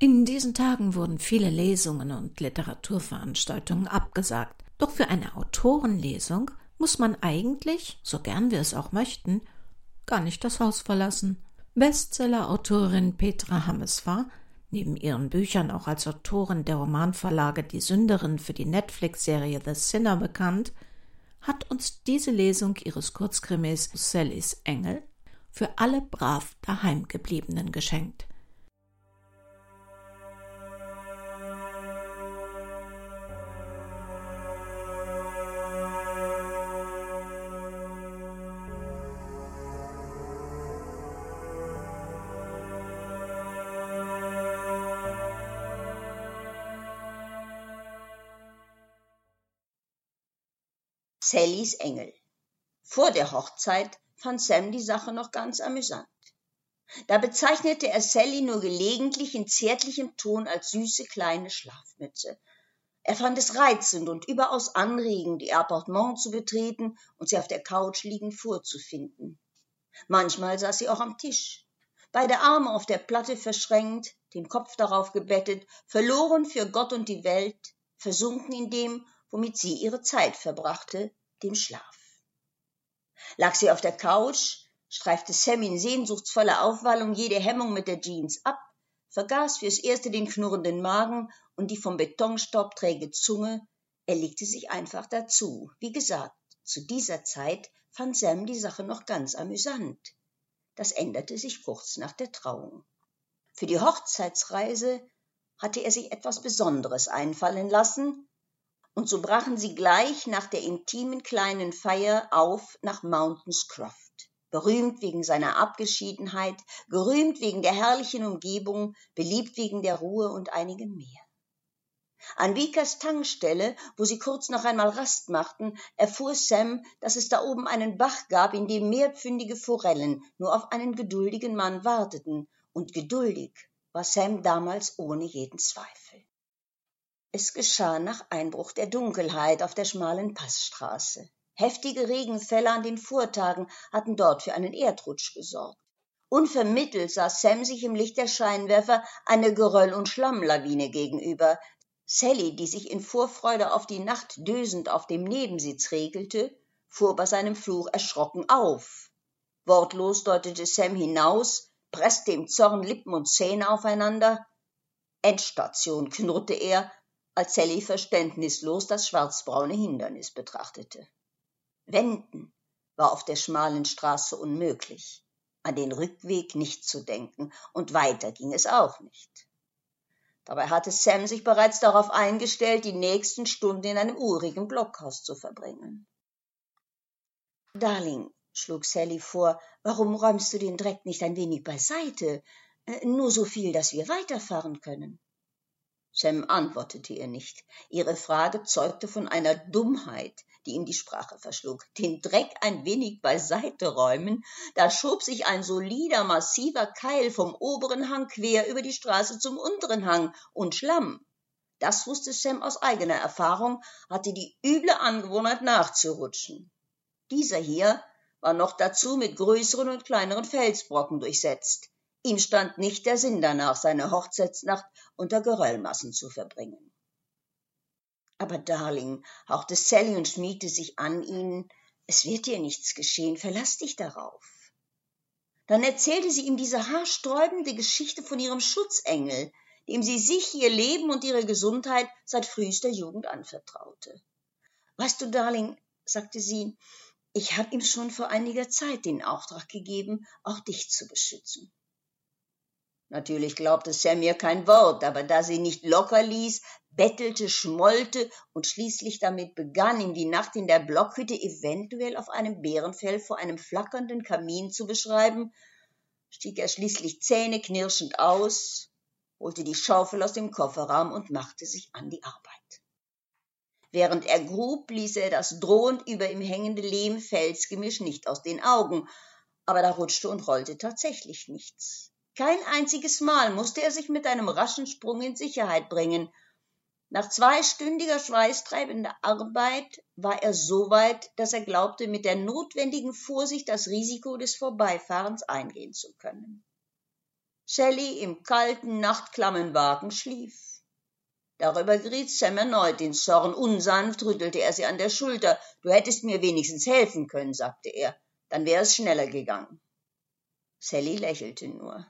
In diesen Tagen wurden viele Lesungen und Literaturveranstaltungen abgesagt. Doch für eine Autorenlesung muss man eigentlich, so gern wir es auch möchten, gar nicht das Haus verlassen. Bestseller-Autorin Petra Hammes war, neben ihren Büchern auch als Autorin der Romanverlage Die Sünderin für die Netflix-Serie The Sinner bekannt, hat uns diese Lesung ihres Kurzkrimis Sallys Engel für alle brav daheimgebliebenen geschenkt. Sallys Engel. Vor der Hochzeit fand Sam die Sache noch ganz amüsant. Da bezeichnete er Sally nur gelegentlich in zärtlichem Ton als süße kleine Schlafmütze. Er fand es reizend und überaus anregend, ihr Appartement zu betreten und sie auf der Couch liegend vorzufinden. Manchmal saß sie auch am Tisch, beide Arme auf der Platte verschränkt, den Kopf darauf gebettet, verloren für Gott und die Welt, versunken in dem, womit sie ihre Zeit verbrachte, dem Schlaf. Lag sie auf der Couch, streifte Sam in sehnsuchtsvoller Aufwallung jede Hemmung mit der Jeans ab, vergaß fürs Erste den knurrenden Magen und die vom Betonstaub träge Zunge, er legte sich einfach dazu. Wie gesagt, zu dieser Zeit fand Sam die Sache noch ganz amüsant. Das änderte sich kurz nach der Trauung. Für die Hochzeitsreise hatte er sich etwas Besonderes einfallen lassen, und so brachen sie gleich nach der intimen kleinen Feier auf nach Mountains Croft, berühmt wegen seiner Abgeschiedenheit, gerühmt wegen der herrlichen Umgebung, beliebt wegen der Ruhe und einigen mehr. An Vikas Tankstelle, wo sie kurz noch einmal Rast machten, erfuhr Sam, dass es da oben einen Bach gab, in dem mehrpfündige Forellen nur auf einen geduldigen Mann warteten, und geduldig war Sam damals ohne jeden Zweifel. Es geschah nach Einbruch der Dunkelheit auf der schmalen Passstraße. Heftige Regenfälle an den Vortagen hatten dort für einen Erdrutsch gesorgt. Unvermittelt sah Sam sich im Licht der Scheinwerfer eine Geröll- und Schlammlawine gegenüber. Sally, die sich in Vorfreude auf die Nacht dösend auf dem Nebensitz regelte, fuhr bei seinem Fluch erschrocken auf. Wortlos deutete Sam hinaus, presste im Zorn Lippen und Zähne aufeinander. Endstation, knurrte er als Sally verständnislos das schwarzbraune Hindernis betrachtete. Wenden war auf der schmalen Straße unmöglich, an den Rückweg nicht zu denken, und weiter ging es auch nicht. Dabei hatte Sam sich bereits darauf eingestellt, die nächsten Stunden in einem urigen Blockhaus zu verbringen. Darling, schlug Sally vor, warum räumst du den Dreck nicht ein wenig beiseite? Äh, nur so viel, dass wir weiterfahren können. Sam antwortete ihr nicht. Ihre Frage zeugte von einer Dummheit, die ihm die Sprache verschlug. Den Dreck ein wenig beiseite räumen, da schob sich ein solider, massiver Keil vom oberen Hang quer über die Straße zum unteren Hang und Schlamm. Das wusste Sam aus eigener Erfahrung, hatte die üble Angewohnheit nachzurutschen. Dieser hier war noch dazu mit größeren und kleineren Felsbrocken durchsetzt. Ihm stand nicht der Sinn danach, seine Hochzeitsnacht unter Geröllmassen zu verbringen. Aber Darling, hauchte Sally und schmiegte sich an ihn, es wird dir nichts geschehen, verlass dich darauf. Dann erzählte sie ihm diese haarsträubende Geschichte von ihrem Schutzengel, dem sie sich, ihr Leben und ihre Gesundheit seit frühester Jugend anvertraute. Weißt du, Darling, sagte sie, ich habe ihm schon vor einiger Zeit den Auftrag gegeben, auch dich zu beschützen. Natürlich glaubte Sam ihr kein Wort, aber da sie nicht locker ließ, bettelte, schmollte und schließlich damit begann, ihm die Nacht in der Blockhütte eventuell auf einem Bärenfell vor einem flackernden Kamin zu beschreiben, stieg er schließlich zähneknirschend aus, holte die Schaufel aus dem Kofferraum und machte sich an die Arbeit. Während er grub, ließ er das drohend über ihm hängende Lehm-Felsgemisch nicht aus den Augen, aber da rutschte und rollte tatsächlich nichts. Kein einziges Mal musste er sich mit einem raschen Sprung in Sicherheit bringen. Nach zweistündiger schweißtreibender Arbeit war er so weit, dass er glaubte, mit der notwendigen Vorsicht das Risiko des Vorbeifahrens eingehen zu können. Sally im kalten, nachtklammen Wagen schlief. Darüber geriet Sam erneut in Zorn. Unsanft rüttelte er sie an der Schulter. Du hättest mir wenigstens helfen können, sagte er. Dann wäre es schneller gegangen. Sally lächelte nur.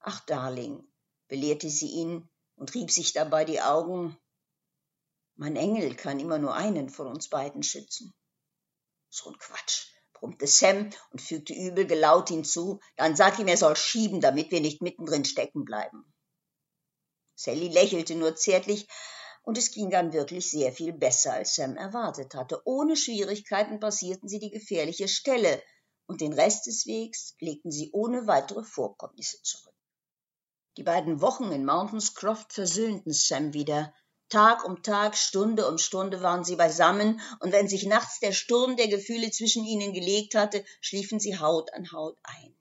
Ach, Darling, belehrte sie ihn und rieb sich dabei die Augen. Mein Engel kann immer nur einen von uns beiden schützen. So ein Quatsch, brummte Sam und fügte übel gelaut hinzu. Dann sag ihm, er soll schieben, damit wir nicht mittendrin stecken bleiben. Sally lächelte nur zärtlich, und es ging dann wirklich sehr viel besser, als Sam erwartet hatte. Ohne Schwierigkeiten passierten sie die gefährliche Stelle, und den Rest des Wegs legten sie ohne weitere Vorkommnisse zurück. Die beiden Wochen in Mountainscroft versöhnten Sam wieder. Tag um Tag, Stunde um Stunde waren sie beisammen, und wenn sich nachts der Sturm der Gefühle zwischen ihnen gelegt hatte, schliefen sie Haut an Haut ein.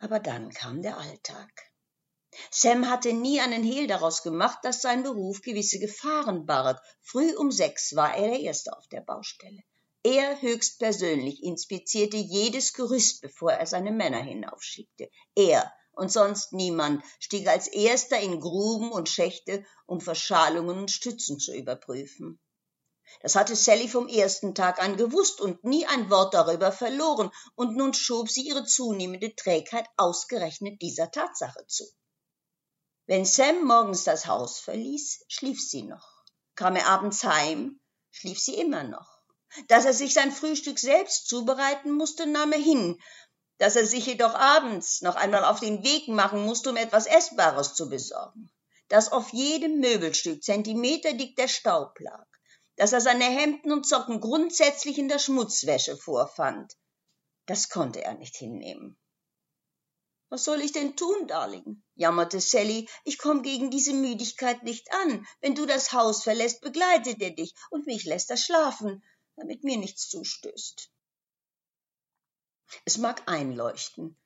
Aber dann kam der Alltag. Sam hatte nie einen Hehl daraus gemacht, dass sein Beruf gewisse Gefahren barg. Früh um sechs war er der Erste auf der Baustelle. Er höchstpersönlich inspizierte jedes Gerüst, bevor er seine Männer hinaufschickte. Er und sonst niemand stieg als Erster in Gruben und Schächte, um Verschalungen und Stützen zu überprüfen. Das hatte Sally vom ersten Tag an gewusst und nie ein Wort darüber verloren, und nun schob sie ihre zunehmende Trägheit ausgerechnet dieser Tatsache zu. Wenn Sam morgens das Haus verließ, schlief sie noch. Kam er abends heim, schlief sie immer noch. Dass er sich sein Frühstück selbst zubereiten musste, nahm er hin, dass er sich jedoch abends noch einmal auf den Weg machen musste, um etwas Essbares zu besorgen, dass auf jedem Möbelstück zentimeterdick der Staub lag, dass er seine Hemden und Socken grundsätzlich in der Schmutzwäsche vorfand, das konnte er nicht hinnehmen. Was soll ich denn tun, Darling? jammerte Sally. Ich komm gegen diese Müdigkeit nicht an. Wenn du das Haus verlässt, begleitet er dich und mich lässt er schlafen, damit mir nichts zustößt. Es mag einleuchten,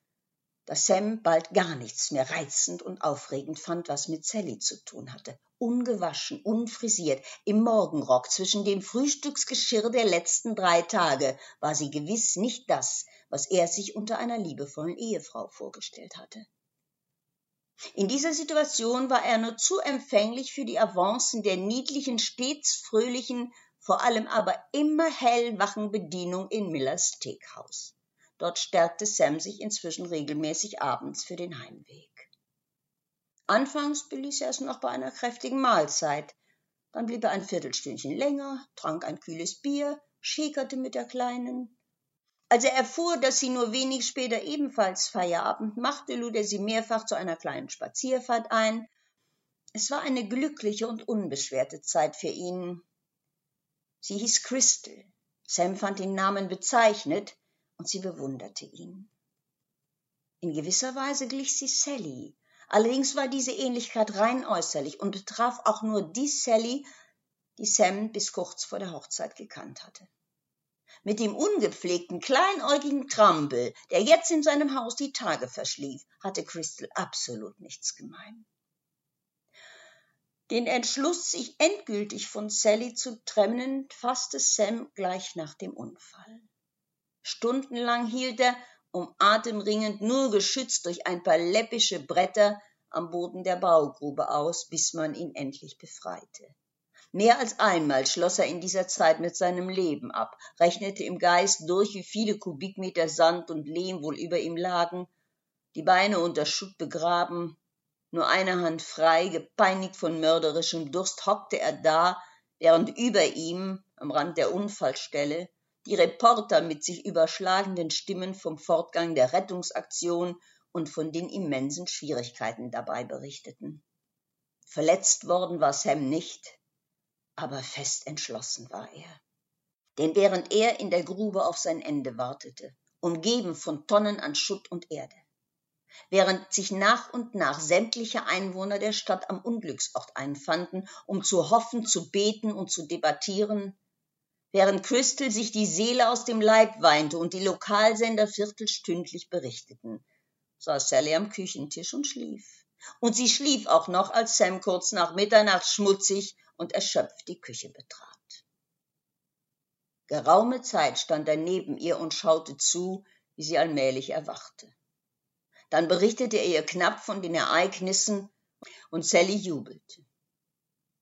dass Sam bald gar nichts mehr reizend und aufregend fand, was mit Sally zu tun hatte. Ungewaschen, unfrisiert, im Morgenrock zwischen dem Frühstücksgeschirr der letzten drei Tage war sie gewiss nicht das, was er sich unter einer liebevollen Ehefrau vorgestellt hatte. In dieser Situation war er nur zu empfänglich für die Avancen der niedlichen, stets fröhlichen, vor allem aber immer hellwachen Bedienung in Millers Steakhouse. Dort stärkte Sam sich inzwischen regelmäßig abends für den Heimweg. Anfangs beließ er es noch bei einer kräftigen Mahlzeit, dann blieb er ein Viertelstündchen länger, trank ein kühles Bier, schäkerte mit der Kleinen, als er erfuhr, dass sie nur wenig später ebenfalls Feierabend machte, lud er sie mehrfach zu einer kleinen Spazierfahrt ein. Es war eine glückliche und unbeschwerte Zeit für ihn. Sie hieß Crystal. Sam fand den Namen bezeichnet und sie bewunderte ihn. In gewisser Weise glich sie Sally. Allerdings war diese Ähnlichkeit rein äußerlich und betraf auch nur die Sally, die Sam bis kurz vor der Hochzeit gekannt hatte. Mit dem ungepflegten, kleinäugigen Trampel, der jetzt in seinem Haus die Tage verschlief, hatte Crystal absolut nichts gemein. Den Entschluss, sich endgültig von Sally zu trennen, fasste Sam gleich nach dem Unfall. Stundenlang hielt er, um atemringend, nur geschützt durch ein paar läppische Bretter, am Boden der Baugrube aus, bis man ihn endlich befreite. Mehr als einmal schloss er in dieser Zeit mit seinem Leben ab, rechnete im Geist durch, wie viele Kubikmeter Sand und Lehm wohl über ihm lagen, die Beine unter Schutt begraben, nur eine Hand frei, gepeinigt von mörderischem Durst, hockte er da, während über ihm, am Rand der Unfallstelle, die Reporter mit sich überschlagenden Stimmen vom Fortgang der Rettungsaktion und von den immensen Schwierigkeiten dabei berichteten. Verletzt worden war Sam nicht, aber fest entschlossen war er. Denn während er in der Grube auf sein Ende wartete, umgeben von Tonnen an Schutt und Erde, während sich nach und nach sämtliche Einwohner der Stadt am Unglücksort einfanden, um zu hoffen, zu beten und zu debattieren, während Crystal sich die Seele aus dem Leib weinte und die Lokalsender viertelstündlich berichteten, saß Sally am Küchentisch und schlief. Und sie schlief auch noch, als Sam kurz nach Mitternacht schmutzig und erschöpft die Küche betrat. Geraume Zeit stand er neben ihr und schaute zu, wie sie allmählich erwachte. Dann berichtete er ihr knapp von den Ereignissen und Sally jubelte,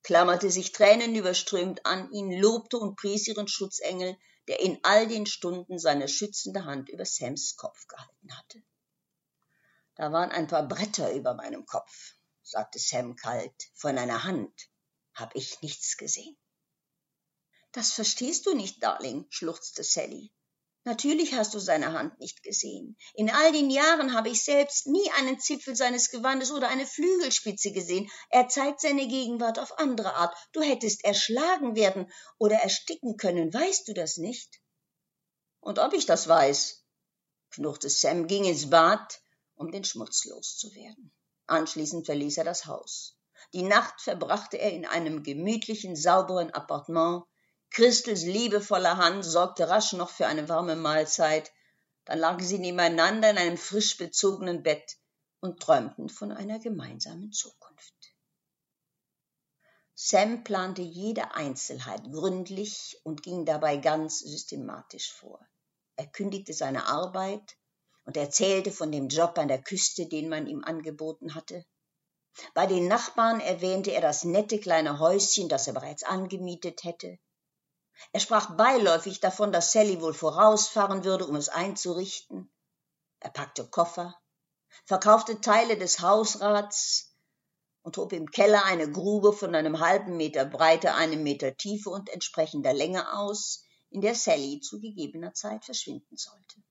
klammerte sich tränenüberströmt an ihn, lobte und pries ihren Schutzengel, der in all den Stunden seine schützende Hand über Sams Kopf gehalten hatte. Da waren ein paar Bretter über meinem Kopf, sagte Sam kalt. Von einer Hand hab ich nichts gesehen. Das verstehst du nicht, Darling, schluchzte Sally. Natürlich hast du seine Hand nicht gesehen. In all den Jahren habe ich selbst nie einen Zipfel seines Gewandes oder eine Flügelspitze gesehen. Er zeigt seine Gegenwart auf andere Art. Du hättest erschlagen werden oder ersticken können. Weißt du das nicht? Und ob ich das weiß? knurrte Sam, ging ins Bad, um den Schmutz loszuwerden. Anschließend verließ er das Haus. Die Nacht verbrachte er in einem gemütlichen, sauberen Appartement, Christels liebevolle Hand sorgte rasch noch für eine warme Mahlzeit, dann lagen sie nebeneinander in einem frisch bezogenen Bett und träumten von einer gemeinsamen Zukunft. Sam plante jede Einzelheit gründlich und ging dabei ganz systematisch vor. Er kündigte seine Arbeit und erzählte von dem Job an der Küste, den man ihm angeboten hatte. Bei den Nachbarn erwähnte er das nette kleine Häuschen, das er bereits angemietet hätte. Er sprach beiläufig davon, dass Sally wohl vorausfahren würde, um es einzurichten. Er packte Koffer, verkaufte Teile des Hausrats und hob im Keller eine Grube von einem halben Meter Breite, einem Meter Tiefe und entsprechender Länge aus, in der Sally zu gegebener Zeit verschwinden sollte.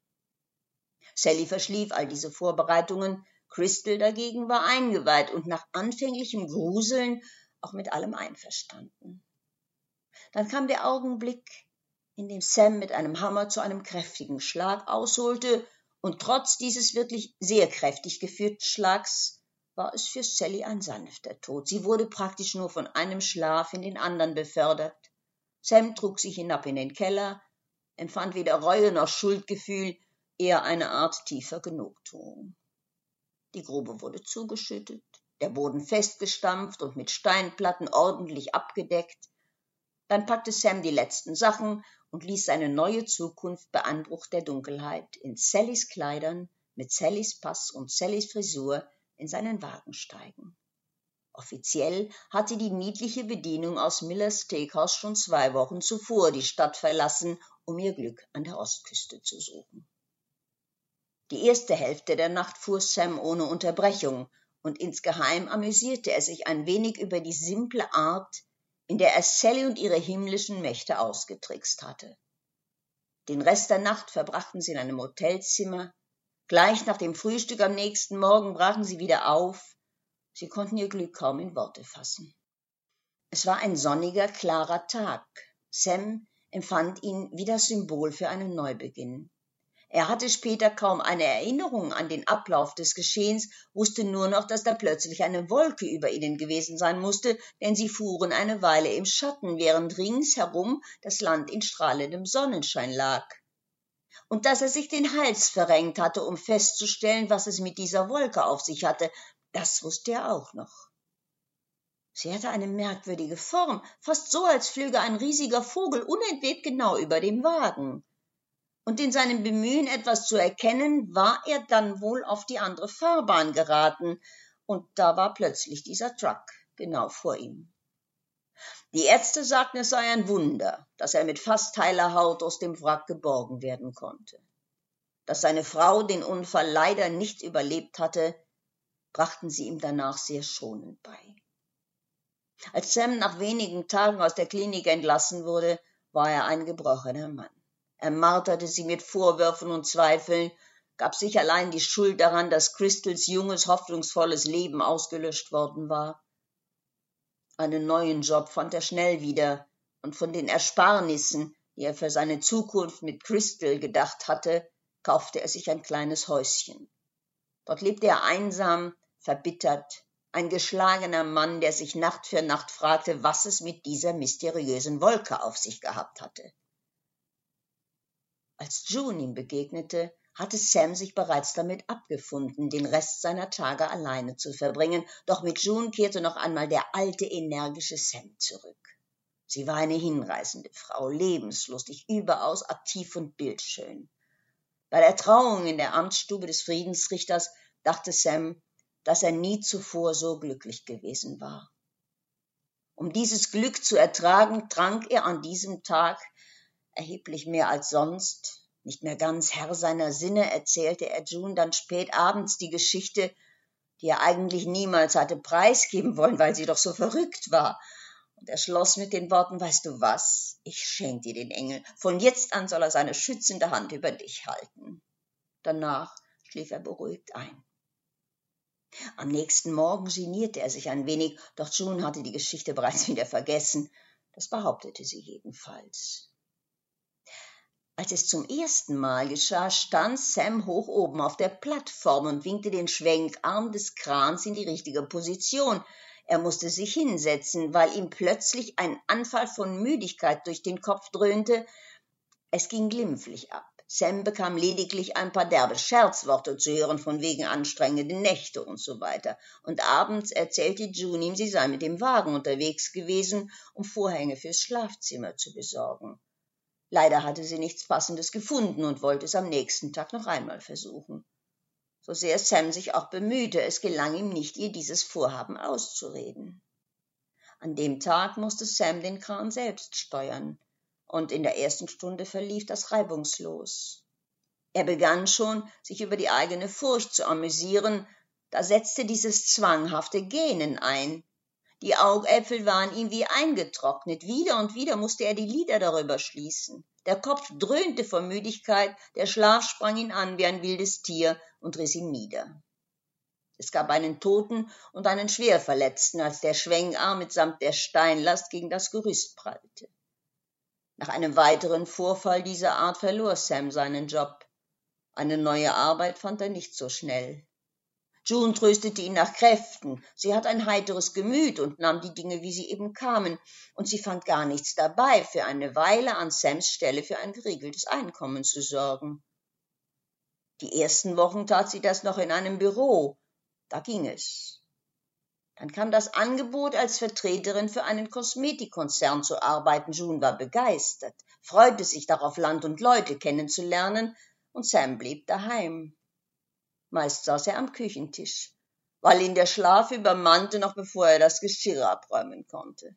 Sally verschlief all diese Vorbereitungen, Crystal dagegen war eingeweiht und nach anfänglichem Gruseln auch mit allem einverstanden. Dann kam der Augenblick, in dem Sam mit einem Hammer zu einem kräftigen Schlag ausholte, und trotz dieses wirklich sehr kräftig geführten Schlags war es für Sally ein sanfter Tod. Sie wurde praktisch nur von einem Schlaf in den anderen befördert. Sam trug sie hinab in den Keller, empfand weder Reue noch Schuldgefühl, eher eine Art tiefer Genugtuung. Die Grube wurde zugeschüttet, der Boden festgestampft und mit Steinplatten ordentlich abgedeckt, dann packte Sam die letzten Sachen und ließ seine neue Zukunft bei Anbruch der Dunkelheit in Sallys Kleidern, mit Sallys Pass und Sallys Frisur in seinen Wagen steigen. Offiziell hatte die niedliche Bedienung aus Millers Steakhouse schon zwei Wochen zuvor die Stadt verlassen, um ihr Glück an der Ostküste zu suchen. Die erste Hälfte der Nacht fuhr Sam ohne Unterbrechung, und insgeheim amüsierte er sich ein wenig über die simple Art, in der er Sally und ihre himmlischen Mächte ausgetrickst hatte. Den Rest der Nacht verbrachten sie in einem Hotelzimmer. Gleich nach dem Frühstück am nächsten Morgen brachen sie wieder auf. Sie konnten ihr Glück kaum in Worte fassen. Es war ein sonniger, klarer Tag. Sam empfand ihn wie das Symbol für einen Neubeginn. Er hatte später kaum eine Erinnerung an den Ablauf des Geschehens, wusste nur noch, dass da plötzlich eine Wolke über ihnen gewesen sein musste, denn sie fuhren eine Weile im Schatten, während ringsherum das Land in strahlendem Sonnenschein lag. Und dass er sich den Hals verrenkt hatte, um festzustellen, was es mit dieser Wolke auf sich hatte, das wusste er auch noch. Sie hatte eine merkwürdige Form, fast so, als flöge ein riesiger Vogel unentwegt genau über dem Wagen und in seinem Bemühen, etwas zu erkennen, war er dann wohl auf die andere Fahrbahn geraten, und da war plötzlich dieser Truck genau vor ihm. Die Ärzte sagten, es sei ein Wunder, dass er mit fast heiler Haut aus dem Wrack geborgen werden konnte. Dass seine Frau den Unfall leider nicht überlebt hatte, brachten sie ihm danach sehr schonend bei. Als Sam nach wenigen Tagen aus der Klinik entlassen wurde, war er ein gebrochener Mann. Er marterte sie mit Vorwürfen und Zweifeln, gab sich allein die Schuld daran, dass Crystals junges, hoffnungsvolles Leben ausgelöscht worden war. Einen neuen Job fand er schnell wieder, und von den Ersparnissen, die er für seine Zukunft mit Crystal gedacht hatte, kaufte er sich ein kleines Häuschen. Dort lebte er einsam, verbittert, ein geschlagener Mann, der sich Nacht für Nacht fragte, was es mit dieser mysteriösen Wolke auf sich gehabt hatte. Als June ihm begegnete, hatte Sam sich bereits damit abgefunden, den Rest seiner Tage alleine zu verbringen, doch mit June kehrte noch einmal der alte, energische Sam zurück. Sie war eine hinreißende Frau, lebenslustig, überaus aktiv und bildschön. Bei der Trauung in der Amtsstube des Friedensrichters dachte Sam, dass er nie zuvor so glücklich gewesen war. Um dieses Glück zu ertragen, trank er an diesem Tag erheblich mehr als sonst. Nicht mehr ganz Herr seiner Sinne erzählte er June dann spät abends die Geschichte, die er eigentlich niemals hatte preisgeben wollen, weil sie doch so verrückt war. Und er schloss mit den Worten, weißt du was, ich schenk dir den Engel. Von jetzt an soll er seine schützende Hand über dich halten. Danach schlief er beruhigt ein. Am nächsten Morgen genierte er sich ein wenig, doch June hatte die Geschichte bereits wieder vergessen. Das behauptete sie jedenfalls. Als es zum ersten Mal geschah, stand Sam hoch oben auf der Plattform und winkte den Schwenkarm des Krans in die richtige Position. Er musste sich hinsetzen, weil ihm plötzlich ein Anfall von Müdigkeit durch den Kopf dröhnte. Es ging glimpflich ab. Sam bekam lediglich ein paar derbe Scherzworte zu hören von wegen anstrengenden Nächte und so weiter. Und abends erzählte June ihm, sie sei mit dem Wagen unterwegs gewesen, um Vorhänge fürs Schlafzimmer zu besorgen. Leider hatte sie nichts Passendes gefunden und wollte es am nächsten Tag noch einmal versuchen. So sehr Sam sich auch bemühte, es gelang ihm nicht, ihr dieses Vorhaben auszureden. An dem Tag musste Sam den Kran selbst steuern und in der ersten Stunde verlief das reibungslos. Er begann schon, sich über die eigene Furcht zu amüsieren, da setzte dieses zwanghafte Gähnen ein. Die Augäpfel waren ihm wie eingetrocknet, wieder und wieder musste er die Lider darüber schließen. Der Kopf dröhnte vor Müdigkeit, der Schlaf sprang ihn an wie ein wildes Tier und riss ihn nieder. Es gab einen Toten und einen Schwerverletzten, als der Schwenkarm mitsamt der Steinlast gegen das Gerüst prallte. Nach einem weiteren Vorfall dieser Art verlor Sam seinen Job. Eine neue Arbeit fand er nicht so schnell. June tröstete ihn nach Kräften. Sie hat ein heiteres Gemüt und nahm die Dinge, wie sie eben kamen, und sie fand gar nichts dabei, für eine Weile an Sams Stelle für ein geregeltes Einkommen zu sorgen. Die ersten Wochen tat sie das noch in einem Büro. Da ging es. Dann kam das Angebot, als Vertreterin für einen Kosmetikkonzern zu arbeiten. June war begeistert, freute sich darauf, Land und Leute kennenzulernen, und Sam blieb daheim. Meist saß er am Küchentisch, weil ihn der Schlaf übermannte, noch bevor er das Geschirr abräumen konnte.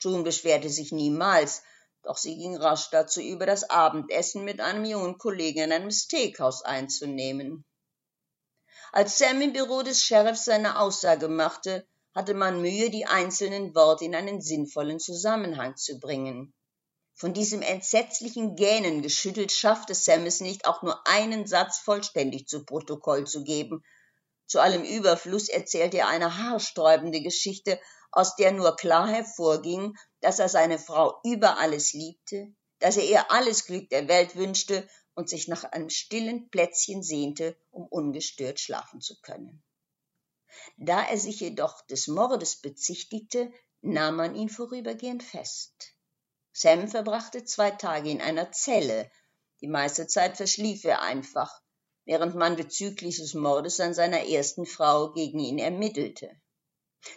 June beschwerte sich niemals, doch sie ging rasch dazu über, das Abendessen mit einem jungen Kollegen in einem Steakhouse einzunehmen. Als Sam im Büro des Sheriffs seine Aussage machte, hatte man Mühe, die einzelnen Worte in einen sinnvollen Zusammenhang zu bringen. Von diesem entsetzlichen Gähnen geschüttelt schaffte Sam es nicht, auch nur einen Satz vollständig zu Protokoll zu geben. Zu allem Überfluss erzählte er eine haarsträubende Geschichte, aus der nur klar hervorging, dass er seine Frau über alles liebte, dass er ihr alles Glück der Welt wünschte und sich nach einem stillen Plätzchen sehnte, um ungestört schlafen zu können. Da er sich jedoch des Mordes bezichtigte, nahm man ihn vorübergehend fest. Sam verbrachte zwei Tage in einer Zelle. Die meiste Zeit verschlief er einfach, während man bezüglich des Mordes an seiner ersten Frau gegen ihn ermittelte.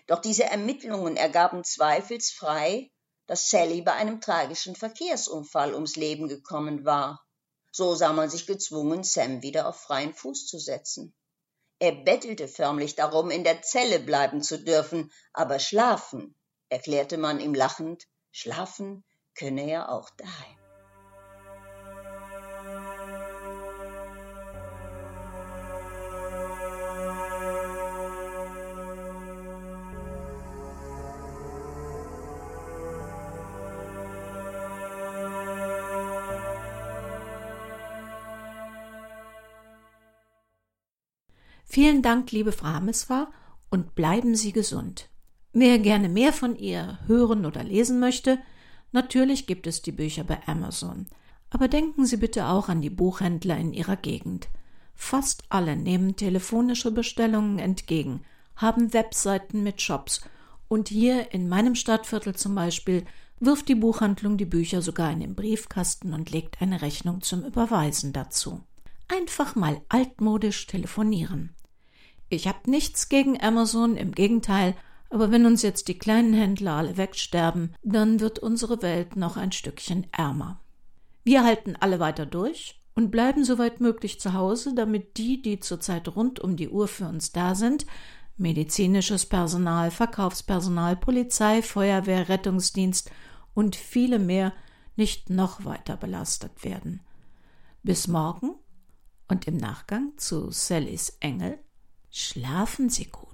Doch diese Ermittlungen ergaben zweifelsfrei, dass Sally bei einem tragischen Verkehrsunfall ums Leben gekommen war. So sah man sich gezwungen, Sam wieder auf freien Fuß zu setzen. Er bettelte förmlich darum, in der Zelle bleiben zu dürfen, aber schlafen, erklärte man ihm lachend, schlafen könne er auch daheim. Vielen Dank, liebe Frau Hameswar, und bleiben Sie gesund. Wer gerne mehr von ihr hören oder lesen möchte, natürlich gibt es die Bücher bei Amazon. Aber denken Sie bitte auch an die Buchhändler in Ihrer Gegend. Fast alle nehmen telefonische Bestellungen entgegen, haben Webseiten mit Shops und hier in meinem Stadtviertel zum Beispiel wirft die Buchhandlung die Bücher sogar in den Briefkasten und legt eine Rechnung zum Überweisen dazu. Einfach mal altmodisch telefonieren. Ich habe nichts gegen Amazon, im Gegenteil, aber wenn uns jetzt die kleinen Händler alle wegsterben, dann wird unsere Welt noch ein Stückchen ärmer. Wir halten alle weiter durch und bleiben soweit möglich zu Hause, damit die, die zurzeit rund um die Uhr für uns da sind, medizinisches Personal, Verkaufspersonal, Polizei, Feuerwehr, Rettungsdienst und viele mehr nicht noch weiter belastet werden. Bis morgen und im Nachgang zu Sallys Engel schlafen Sie gut.